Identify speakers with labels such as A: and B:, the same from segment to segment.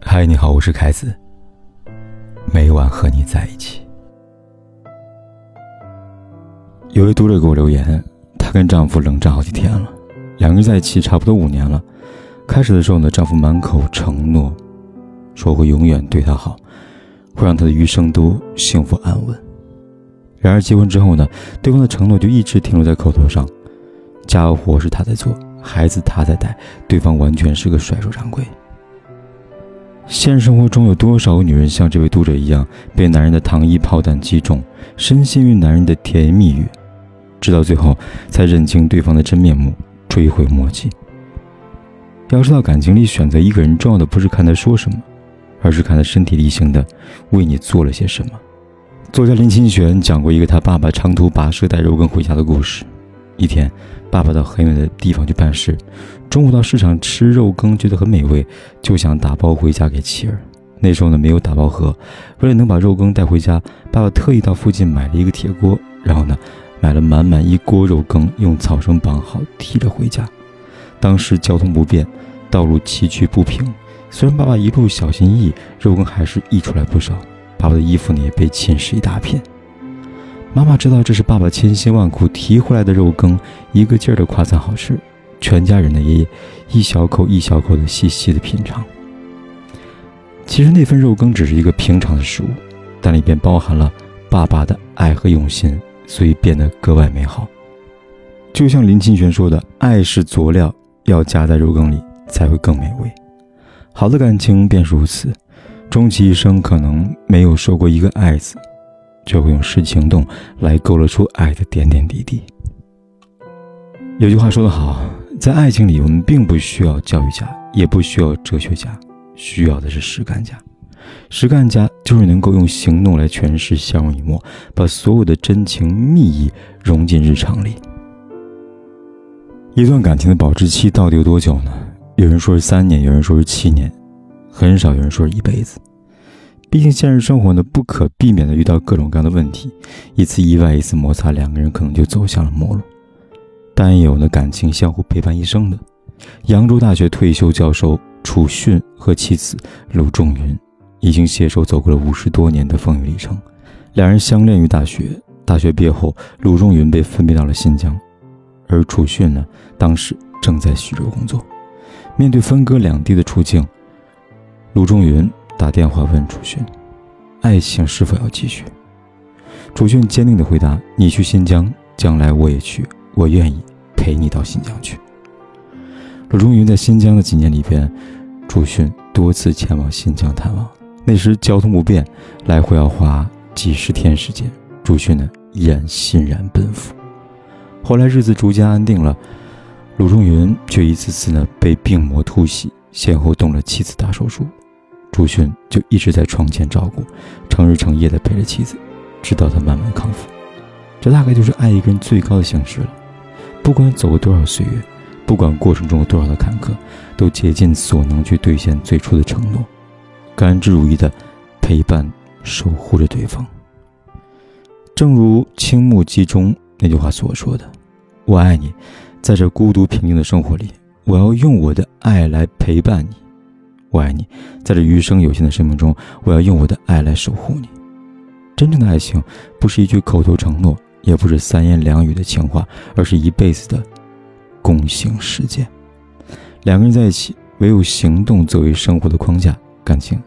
A: 嗨，你好，我是凯子。每晚和你在一起。有位读者给我留言，她跟丈夫冷战好几天了，两个人在一起差不多五年了。开始的时候呢，丈夫满口承诺，说会永远对她好，会让她的余生都幸福安稳。然而结婚之后呢，对方的承诺就一直停留在口头上，家务活是他在做，孩子他在带，对方完全是个甩手掌柜。现实生活中有多少个女人像这位读者一样，被男人的糖衣炮弹击中，深陷于男人的甜言蜜语，直到最后才认清对方的真面目，追悔莫及。要知道，感情里选择一个人，重要的不是看他说什么，而是看他身体力行的为你做了些什么。作家林清玄讲过一个他爸爸长途跋涉带肉羹回家的故事。一天，爸爸到很远的地方去办事，中午到市场吃肉羹，觉得很美味，就想打包回家给妻儿。那时候呢，没有打包盒，为了能把肉羹带回家，爸爸特意到附近买了一个铁锅，然后呢，买了满满一锅肉羹，用草绳绑好，提着回家。当时交通不便，道路崎岖不平，虽然爸爸一路小心翼翼，肉羹还是溢出来不少。爸爸的衣服呢，也被浸湿一大片。妈妈知道这是爸爸千辛万苦提回来的肉羹，一个劲儿的夸赞好吃，全家人的爷爷一小口一小口的细细的品尝。其实那份肉羹只是一个平常的食物，但里边包含了爸爸的爱和用心，所以变得格外美好。就像林清玄说的：“爱是佐料，要加在肉羹里才会更美味。”好的感情便是如此，终其一生可能没有说过一个“爱”字。就会用实际行动来勾勒出爱的点点滴滴。有句话说得好，在爱情里，我们并不需要教育家，也不需要哲学家，需要的是实干家。实干家就是能够用行动来诠释相濡以沫，把所有的真情蜜意融进日常里。一段感情的保质期到底有多久呢？有人说是三年，有人说是七年，很少有人说是一辈子。毕竟现实生活呢，不可避免的遇到各种各样的问题，一次意外，一次摩擦，两个人可能就走向了陌路。但也有呢感情相互陪伴一生的。扬州大学退休教授楚迅和妻子鲁仲云，已经携手走过了五十多年的风雨历程。两人相恋于大学，大学毕业后，鲁仲云被分配到了新疆，而楚迅呢，当时正在徐州工作。面对分隔两地的处境，鲁仲云。打电话问楚迅：“爱情是否要继续？”楚迅坚定地回答：“你去新疆，将来我也去，我愿意陪你到新疆去。”鲁仲云在新疆的几年里边，楚迅多次前往新疆探望。那时交通不便，来回要花几十天时间。楚迅呢，依然欣然奔赴。后来日子逐渐安定了，鲁仲云却一次次呢被病魔突袭，先后动了七次大手术。朱迅就一直在床前照顾，成日成夜的陪着妻子，直到她慢慢康复。这大概就是爱一个人最高的形式了。不管走过多少岁月，不管过程中有多少的坎坷，都竭尽所能去兑现最初的承诺，甘之如饴的陪伴、守护着对方。正如青木集中那句话所说的：“我爱你，在这孤独平静的生活里，我要用我的爱来陪伴你。”我爱你，在这余生有限的生命中，我要用我的爱来守护你。真正的爱情，不是一句口头承诺，也不是三言两语的情话，而是一辈子的共行实践。两个人在一起，唯有行动作为生活的框架，感情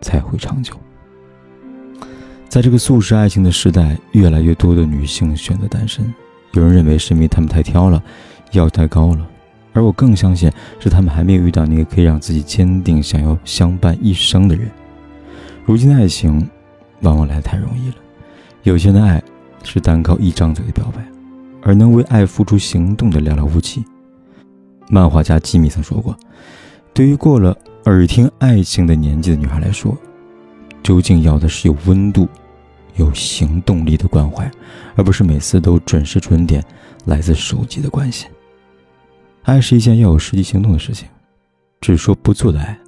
A: 才会长久。在这个速食爱情的时代，越来越多的女性选择单身。有人认为是因为她们太挑了，要求太高了。而我更相信，是他们还没有遇到那个可以让自己坚定、想要相伴一生的人。如今的爱情，往往来得太容易了。有些的爱，是单靠一张嘴的表白，而能为爱付出行动的寥寥无几。漫画家吉米曾说过：“对于过了耳听爱情的年纪的女孩来说，究竟要的是有温度、有行动力的关怀，而不是每次都准时准点、来自手机的关心。”爱是一件要有实际行动的事情，只说不做的爱，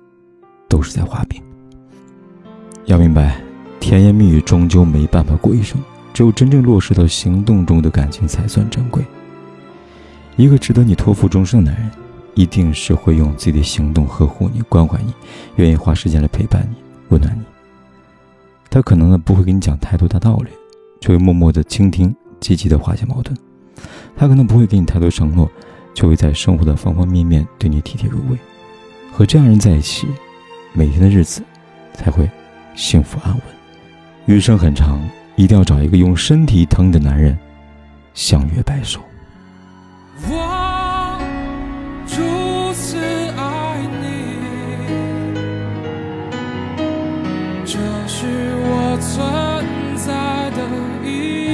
A: 都是在画饼。要明白，甜言蜜语终究没办法过一生，只有真正落实到行动中的感情才算珍贵。一个值得你托付终生的男人，一定是会用自己的行动呵护你、关怀你，愿意花时间来陪伴你、温暖你。他可能呢不会给你讲太多大道理，就会默默的倾听，积极的化解矛盾。他可能不会给你太多承诺，就会在生活的方方面面对你体贴入微。和这样人在一起，每天的日子才会幸福安稳。余生很长，一定要找一个用身体疼你的男人，相约白首。
B: 我如此爱你，这是我存在的意义。